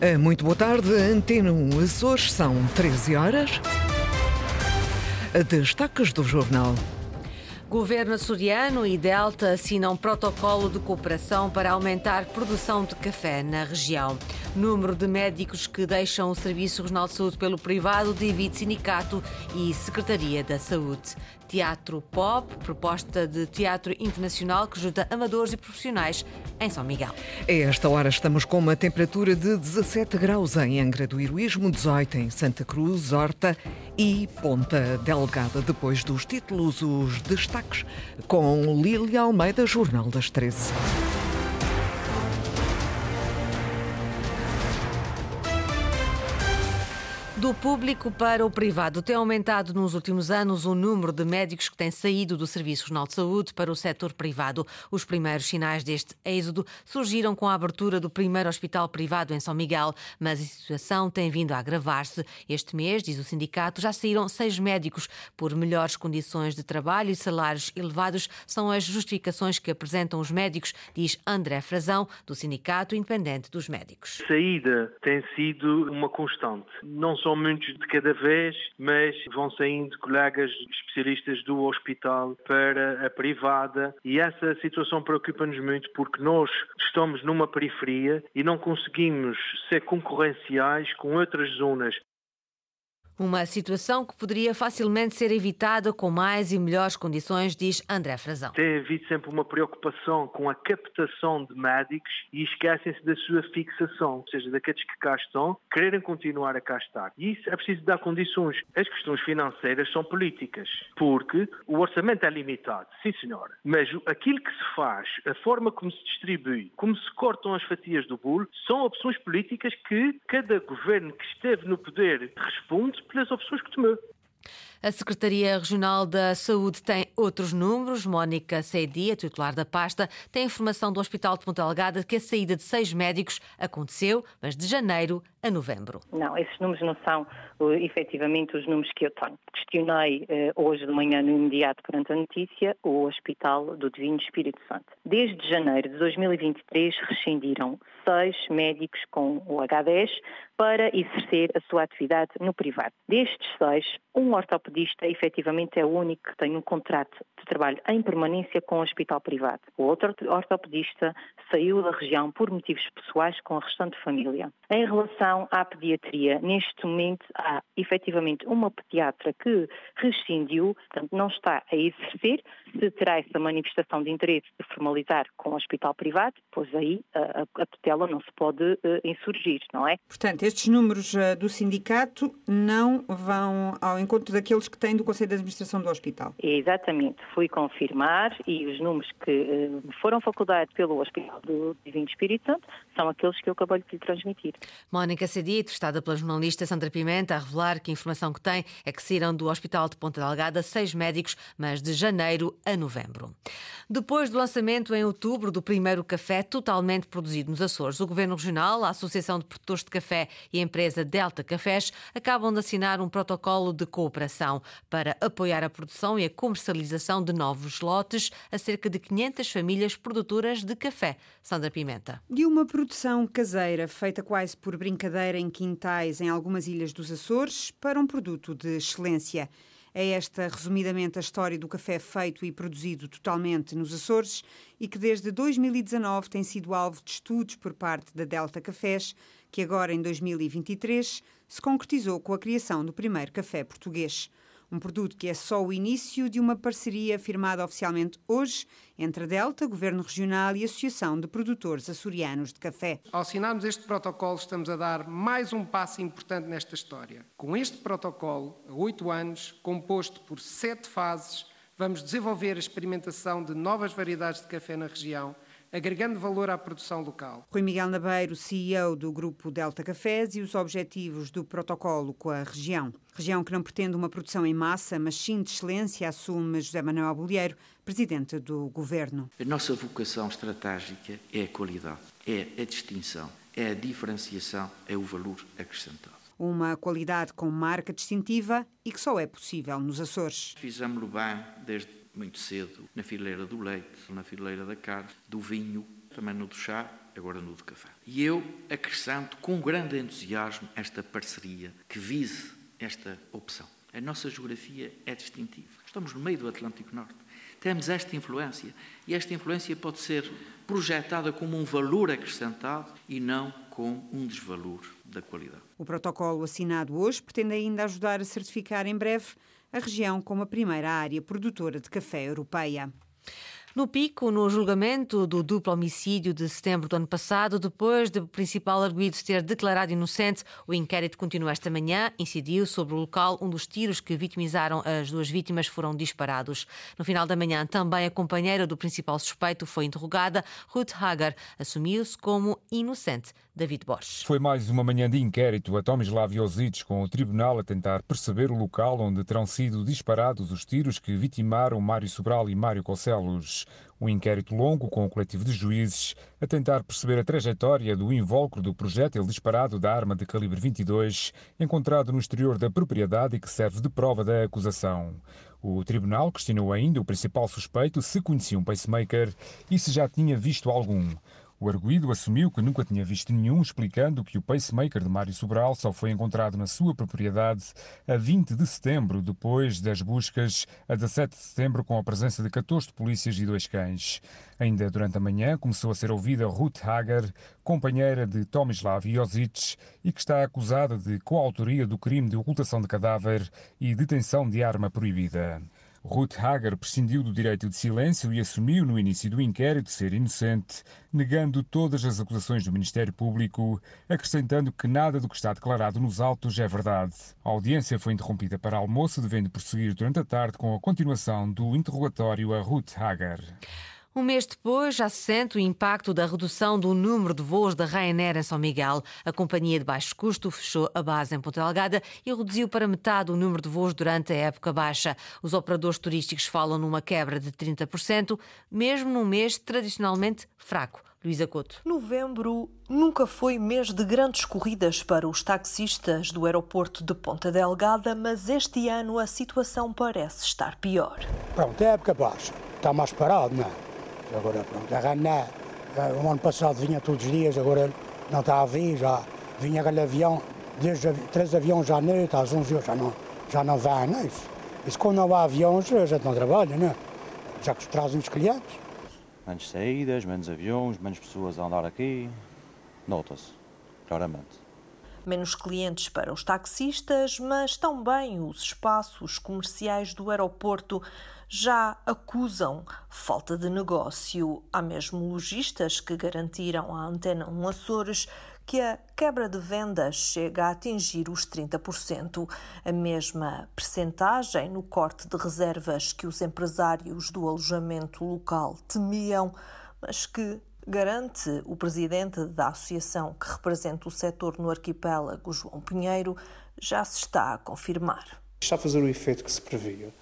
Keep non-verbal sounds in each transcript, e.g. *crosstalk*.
Eh, muito boa tarde, Antena 1 Açores, são 13 horas. Destaques do jornal. Governo açoriano e Delta assinam protocolo de cooperação para aumentar produção de café na região. Número de médicos que deixam o Serviço Regional de Saúde pelo privado divide sindicato e Secretaria da Saúde. Teatro Pop, proposta de teatro internacional que junta amadores e profissionais em São Miguel. A esta hora estamos com uma temperatura de 17 graus em Angra do Heroísmo, 18 em Santa Cruz, Horta e Ponta Delgada. Depois dos títulos, os destaques com Lília Almeida, Jornal das 13. Do público para o privado, tem aumentado nos últimos anos o número de médicos que têm saído do Serviço Regional de Saúde para o setor privado. Os primeiros sinais deste êxodo surgiram com a abertura do primeiro hospital privado em São Miguel, mas a situação tem vindo a agravar-se. Este mês, diz o sindicato, já saíram seis médicos por melhores condições de trabalho e salários elevados. São as justificações que apresentam os médicos, diz André Frazão, do Sindicato Independente dos Médicos. Saída tem sido uma constante. Não só são muitos de cada vez, mas vão saindo colegas especialistas do hospital para a privada e essa situação preocupa-nos muito porque nós estamos numa periferia e não conseguimos ser concorrenciais com outras zonas. Uma situação que poderia facilmente ser evitada com mais e melhores condições, diz André Frazão. Tem havido sempre uma preocupação com a captação de médicos e esquecem-se da sua fixação, ou seja, daqueles que cá estão, quererem continuar a cá estar. E isso é preciso dar condições. As questões financeiras são políticas, porque o orçamento é limitado, sim senhora, mas aquilo que se faz, a forma como se distribui, como se cortam as fatias do bolo, são opções políticas que cada governo que esteve no poder responde pelas opções que tomou. A Secretaria Regional da Saúde tem outros números. Mónica Seidi, a titular da pasta, tem informação do Hospital de Ponta Delgada que a saída de seis médicos aconteceu, mas de janeiro a novembro. Não, esses números não são uh, efetivamente os números que eu tenho. Questionei uh, hoje de manhã, no imediato, perante a notícia, o Hospital do Divino Espírito Santo. Desde janeiro de 2023 rescindiram seis médicos com o H10 para exercer a sua atividade no privado. Destes seis, um ortopedista efetivamente é o único que tem um contrato de trabalho em permanência com o hospital privado. O outro ortopedista saiu da região por motivos pessoais com a restante família. Em relação à pediatria, neste momento há efetivamente uma pediatra que rescindiu, portanto não está a exercer, se terá essa manifestação de interesse de formalizar com o hospital privado, pois aí a, a tutela não se pode uh, insurgir, não é? Portanto, estes números uh, do sindicato não vão ao encontro daqueles que têm do Conselho de Administração do Hospital? Exatamente, fui confirmar e os números que uh, foram facultados pelo Hospital do Divino Espírito Santo são aqueles que eu acabei de lhe transmitir. Mónica Cedito, estada pela jornalista Sandra Pimenta, a revelar que a informação que tem é que saíram do Hospital de Ponta Delgada seis médicos, mas de janeiro a novembro. Depois do lançamento em outubro do primeiro café totalmente produzido nos Açores, o Governo Regional, a Associação de Produtores de Café e a empresa Delta Cafés acabam de assinar um protocolo de cooperação para apoiar a produção e a comercialização de novos lotes a cerca de 500 famílias produtoras de café. Sandra Pimenta. De uma produção caseira feita quase por brincadeira em quintais em algumas ilhas dos Açores para um produto de excelência. É esta, resumidamente, a história do café feito e produzido totalmente nos Açores e que desde 2019 tem sido alvo de estudos por parte da Delta Cafés, que agora em 2023 se concretizou com a criação do primeiro café português. Um produto que é só o início de uma parceria firmada oficialmente hoje entre a Delta, Governo Regional e Associação de Produtores Açorianos de Café. Ao assinarmos este protocolo, estamos a dar mais um passo importante nesta história. Com este protocolo, a oito anos, composto por sete fases, vamos desenvolver a experimentação de novas variedades de café na região agregando valor à produção local. Rui Miguel Nabeiro, CEO do Grupo Delta Cafés e os objetivos do protocolo com a região. Região que não pretende uma produção em massa, mas sim de excelência, assume José Manuel Bolheiro, presidente do governo. A nossa vocação estratégica é a qualidade, é a distinção, é a diferenciação, é o valor acrescentado. Uma qualidade com marca distintiva e que só é possível nos Açores. Fizemos-lo bem desde muito cedo na fileira do leite, na fileira da carne, do vinho, também no do chá, agora no do café. E eu acrescento com grande entusiasmo esta parceria que vise esta opção. A nossa geografia é distintiva. Estamos no meio do Atlântico Norte. Temos esta influência e esta influência pode ser projetada como um valor acrescentado e não com um desvalor da qualidade. O protocolo assinado hoje pretende ainda ajudar a certificar em breve a região como a primeira área produtora de café europeia. No pico, no julgamento do duplo homicídio de setembro do ano passado, depois de o principal arguido ter declarado inocente, o inquérito continua esta manhã. Incidiu sobre o local onde os tiros que vitimizaram as duas vítimas foram disparados. No final da manhã, também a companheira do principal suspeito foi interrogada. Ruth Hager assumiu-se como inocente. David Bosch. Foi mais uma manhã de inquérito a Tomislav Josic, com o tribunal a tentar perceber o local onde terão sido disparados os tiros que vitimaram Mário Sobral e Mário Cocelos. Um inquérito longo com o coletivo de juízes a tentar perceber a trajetória do invólucro do projétil disparado da arma de calibre 22 encontrado no exterior da propriedade e que serve de prova da acusação. O tribunal questionou ainda o principal suspeito se conhecia um pacemaker e se já tinha visto algum. O arguído assumiu que nunca tinha visto nenhum, explicando que o pacemaker de Mário Sobral só foi encontrado na sua propriedade a 20 de setembro, depois das buscas a 17 de setembro, com a presença de 14 polícias e dois cães. Ainda durante a manhã começou a ser ouvida Ruth Hager, companheira de Tomislav Josic, e que está acusada de coautoria do crime de ocultação de cadáver e detenção de arma proibida. Ruth Hager prescindiu do direito de silêncio e assumiu no início do inquérito ser inocente, negando todas as acusações do Ministério Público, acrescentando que nada do que está declarado nos autos é verdade. A audiência foi interrompida para almoço, devendo prosseguir durante a tarde com a continuação do interrogatório a Ruth Hager. Um mês depois, já se sente o impacto da redução do número de voos da Ryanair em São Miguel. A companhia de baixo custo fechou a base em Ponta Delgada e reduziu para metade o número de voos durante a época baixa. Os operadores turísticos falam numa quebra de 30%, mesmo num mês tradicionalmente fraco. Luísa Couto. Novembro nunca foi mês de grandes corridas para os taxistas do aeroporto de Ponta Delgada, mas este ano a situação parece estar pior. Pronto, é época baixa. Está mais parado, não é? Agora, pronto, a Raná, eh, o ano passado vinha todos os dias, agora não está a vir, já vinha aquele avião, desde três aviões já à noite, às 11 horas, já não, já não vai, não é isso? Isso quando não há aviões, a gente não trabalha, não é? Já que trazem os clientes. Menos saídas, menos aviões, menos pessoas a andar aqui, nota-se, claramente menos clientes para os taxistas, mas também os espaços comerciais do aeroporto já acusam falta de negócio. Há mesmo lojistas que garantiram à Antena 1 Açores que a quebra de vendas chega a atingir os 30%, a mesma percentagem no corte de reservas que os empresários do alojamento local temiam, mas que garante o presidente da associação que representa o setor no arquipélago, João Pinheiro, já se está a confirmar. Está a fazer o efeito que se previa.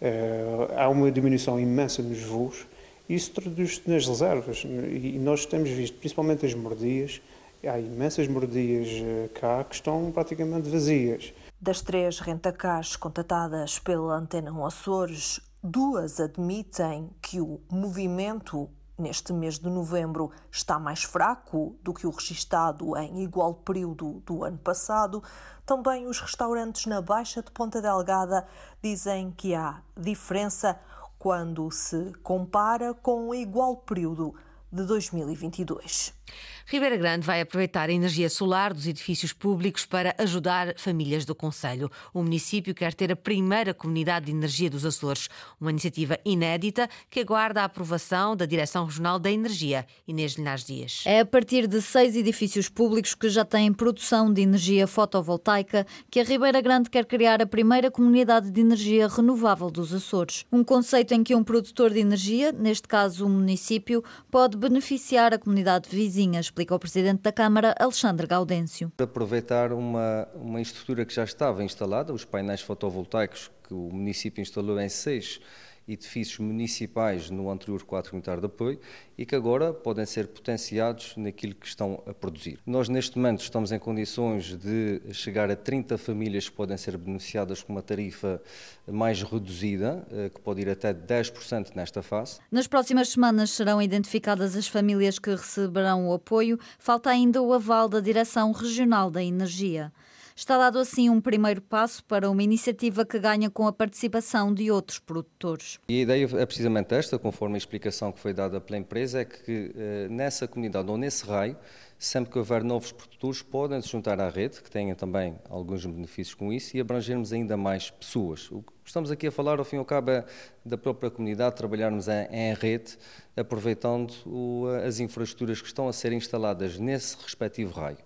Eh, há uma diminuição imensa nos voos isso traduz-se nas reservas. E nós temos visto, principalmente as mordias, há imensas mordias eh, cá que estão praticamente vazias. Das três rentacars contatadas pela Antena 1 Açores, duas admitem que o movimento neste mês de novembro está mais fraco do que o registado em igual período do ano passado, também os restaurantes na Baixa de Ponta Delgada dizem que há diferença quando se compara com o igual período de 2022. Ribeira Grande vai aproveitar a energia solar dos edifícios públicos para ajudar famílias do Conselho. O município quer ter a primeira comunidade de energia dos Açores, uma iniciativa inédita que aguarda a aprovação da Direção Regional da Energia. Inês Linhares Dias. É a partir de seis edifícios públicos que já têm produção de energia fotovoltaica que a Ribeira Grande quer criar a primeira comunidade de energia renovável dos Açores. Um conceito em que um produtor de energia, neste caso o um município, pode beneficiar a comunidade vizinha explica o Presidente da Câmara, Alexandre Gaudêncio. Aproveitar uma, uma estrutura que já estava instalada, os painéis fotovoltaicos que o município instalou em seis edifícios municipais no anterior quadro comunitário de apoio e que agora podem ser potenciados naquilo que estão a produzir. Nós, neste momento, estamos em condições de chegar a 30 famílias que podem ser beneficiadas com uma tarifa mais reduzida, eh, que pode ir até 10% nesta fase. Nas próximas semanas serão identificadas as famílias que receberão o apoio. Falta ainda o aval da Direção Regional da Energia. Está dado assim um primeiro passo para uma iniciativa que ganha com a participação de outros produtores. E a ideia é precisamente esta, conforme a explicação que foi dada pela empresa, é que eh, nessa comunidade ou nesse raio, sempre que houver novos produtores, podem se juntar à rede, que tenha também alguns benefícios com isso, e abrangermos ainda mais pessoas. O que estamos aqui a falar, ao fim e ao cabo, é da própria comunidade, trabalharmos em, rede, aproveitando as infraestruturas que estão a ser instaladas nesse respectivo raio.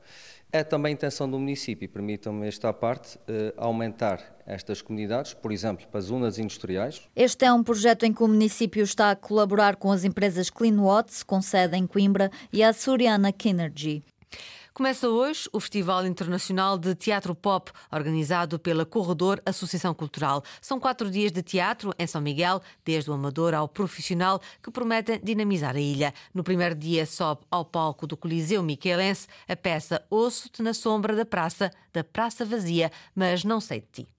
É também a intenção do município, permitam-me esta parte, eh, aumentar estas comunidades, por exemplo, para zonas industriais. Este é um projeto em que o município está a colaborar com as empresas CleanWatts, com sede em Coimbra, e a Suriana Kinergy. Começa hoje o Festival Internacional de Teatro Pop, organizado pela Corredor Associação Cultural. São quatro dias de teatro em São Miguel, desde o amador ao profissional, que prometem dinamizar a ilha. No primeiro dia sobe ao palco do Coliseu Miquelense a peça Osso-te na sombra da praça, da praça vazia, mas não sei de ti.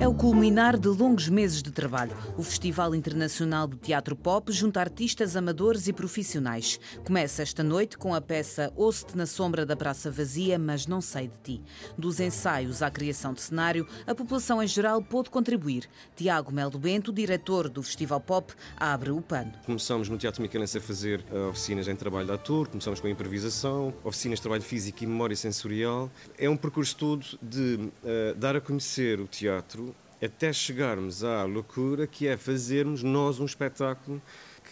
É o culminar de longos meses de trabalho. O Festival Internacional de Teatro Pop junta artistas amadores e profissionais. Começa esta noite com a peça Ouço-te na sombra da Praça Vazia, mas não sei de ti. Dos ensaios à criação de cenário, a população em geral pôde contribuir. Tiago Melo Bento, diretor do Festival Pop, abre o pano. Começamos no Teatro Miquelense a fazer uh, oficinas em trabalho de ator, começamos com a improvisação, oficinas de trabalho físico e memória sensorial. É um percurso todo de uh, dar a conhecer o teatro até chegarmos à loucura que é fazermos nós um espetáculo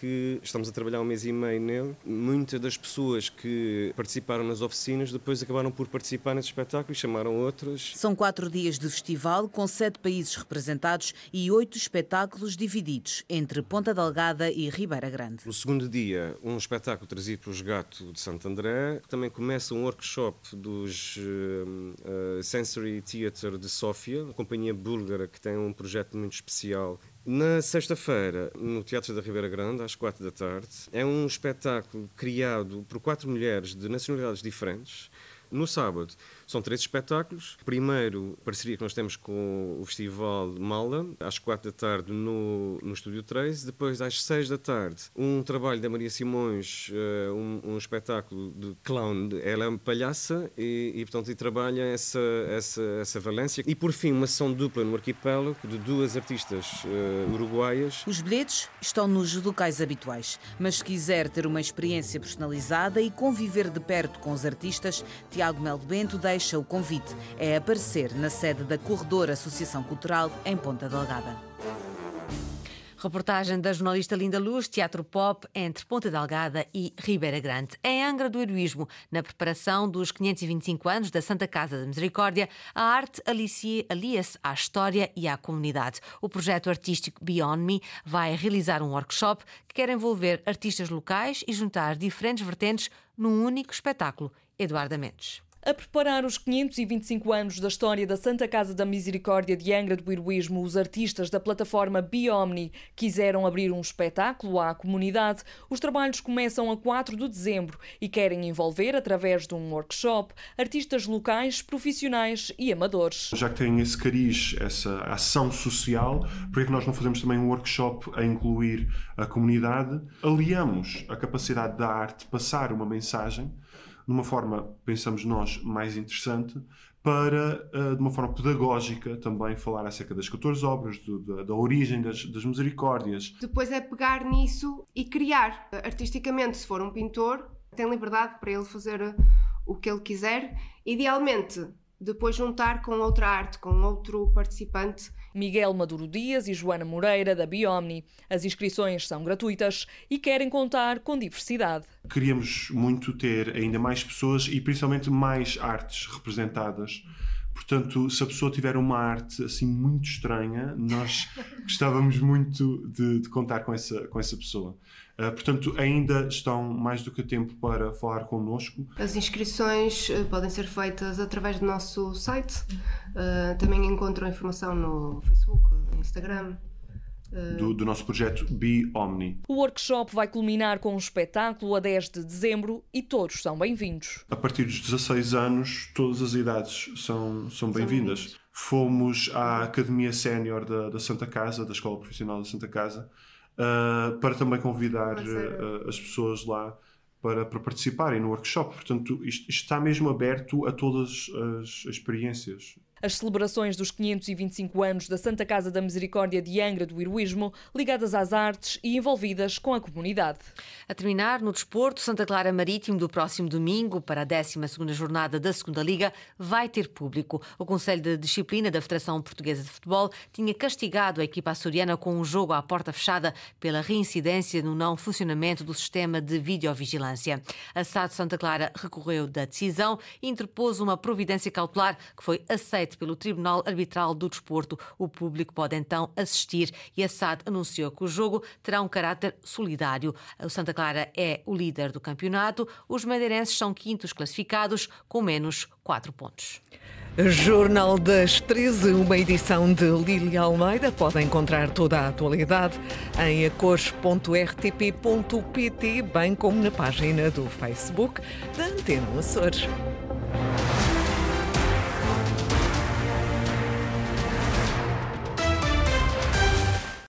que estamos a trabalhar um mês e meio nele. Muitas das pessoas que participaram nas oficinas depois acabaram por participar nesse espetáculo e chamaram outras. São quatro dias de festival com sete países representados e oito espetáculos divididos entre Ponta Delgada e Ribeira Grande. No segundo dia, um espetáculo trazido pelos Gato de Santo André. Também começa um workshop dos uh, uh, Sensory Theatre de Sófia, uma companhia búlgara que tem um projeto muito especial na sexta-feira, no Teatro da Ribeira Grande, às quatro da tarde, é um espetáculo criado por quatro mulheres de nacionalidades diferentes. No sábado, são três espetáculos. Primeiro, parceria que nós temos com o Festival Malda, às quatro da tarde no, no Estúdio 3. Depois, às seis da tarde, um trabalho da Maria Simões, uh, um, um, espetáculo de clown. Ela é uma palhaça e, e portanto, e trabalha essa, essa, essa valência. E, por fim, uma sessão dupla no arquipélago de duas artistas uh, uruguaias. Os bilhetes estão nos locais habituais, mas se quiser ter uma experiência personalizada e conviver de perto com os artistas, Tiago Melo Bento deixa deixa o convite é aparecer na sede da Corredor Associação Cultural em Ponta Delgada. Reportagem da jornalista Linda Luz, Teatro Pop entre Ponta Delgada e Ribeira Grande. Em Angra do Heroísmo, na preparação dos 525 anos da Santa Casa da Misericórdia, a arte alia-se à história e à comunidade. O projeto artístico Beyond Me vai realizar um workshop que quer envolver artistas locais e juntar diferentes vertentes num único espetáculo. Eduardo Mendes. A preparar os 525 anos da história da Santa Casa da Misericórdia de Angra do Heroísmo, os artistas da plataforma Biomni quiseram abrir um espetáculo à comunidade. Os trabalhos começam a 4 de dezembro e querem envolver, através de um workshop, artistas locais, profissionais e amadores. Já que tem esse cariz, essa ação social, por que nós não fazemos também um workshop a incluir a comunidade? Aliamos a capacidade da arte passar uma mensagem numa forma, pensamos nós, mais interessante, para, eh, de uma forma pedagógica, também falar acerca das 14 obras, do, da, da, origem das, das misericórdias. Depois é pegar nisso e criar. Artisticamente, se for um pintor, tem liberdade para ele fazer o que ele quiser. Idealmente, depois juntar com outra arte, com outro participante. Miguel Maduro Dias e Joana Moreira, da Biomni. As inscrições são gratuitas e querem contar com diversidade. Queríamos muito ter ainda mais pessoas e principalmente mais artes representadas. Portanto, se a pessoa tiver uma arte assim muito estranha, nós *laughs* gostávamos muito de, de contar com essa, com essa pessoa. Uh, portanto, ainda estão mais do que tempo para falar connosco. As inscrições uh, podem ser feitas através do nosso site. Uh, também encontram informação no Facebook, Instagram. Do, do, nosso projeto Be Omni. O workshop vai culminar com um espetáculo a 10 de dezembro e todos são bem-vindos. A partir dos 16 anos, todas as idades são, são bem-vindas. Fomos à Academia Sénior da, da Santa Casa, da Escola Profissional da Santa Casa, uh, para também convidar uh, as pessoas lá para, para, participarem no workshop. Portanto, isto, isto está mesmo aberto a todas as experiências as celebrações dos 525 anos da Santa Casa da Misericórdia de Angra do Heroísmo, ligadas às artes e envolvidas com a comunidade. A terminar, no desporto, Santa Clara Marítimo, do próximo domingo, para a 12 jornada da Segunda Liga, vai ter público. O Conselho de Disciplina da Federação Portuguesa de Futebol tinha castigado a equipa açoriana com um jogo à porta fechada pela reincidência no não funcionamento do sistema de videovigilância. A SAD Santa Clara recorreu da decisão e interpôs uma providência cautelar que foi aceita pelo Tribunal Arbitral do Desporto. O público pode então assistir e a SAD anunciou que o jogo terá um caráter solidário. O Santa Clara é o líder do campeonato, os madeirenses são quintos classificados com menos 4 pontos. Jornal das 13, uma edição de Lília Almeida. Pode encontrar toda a atualidade em acores.rtp.pt, bem como na página do Facebook da Antena Açores.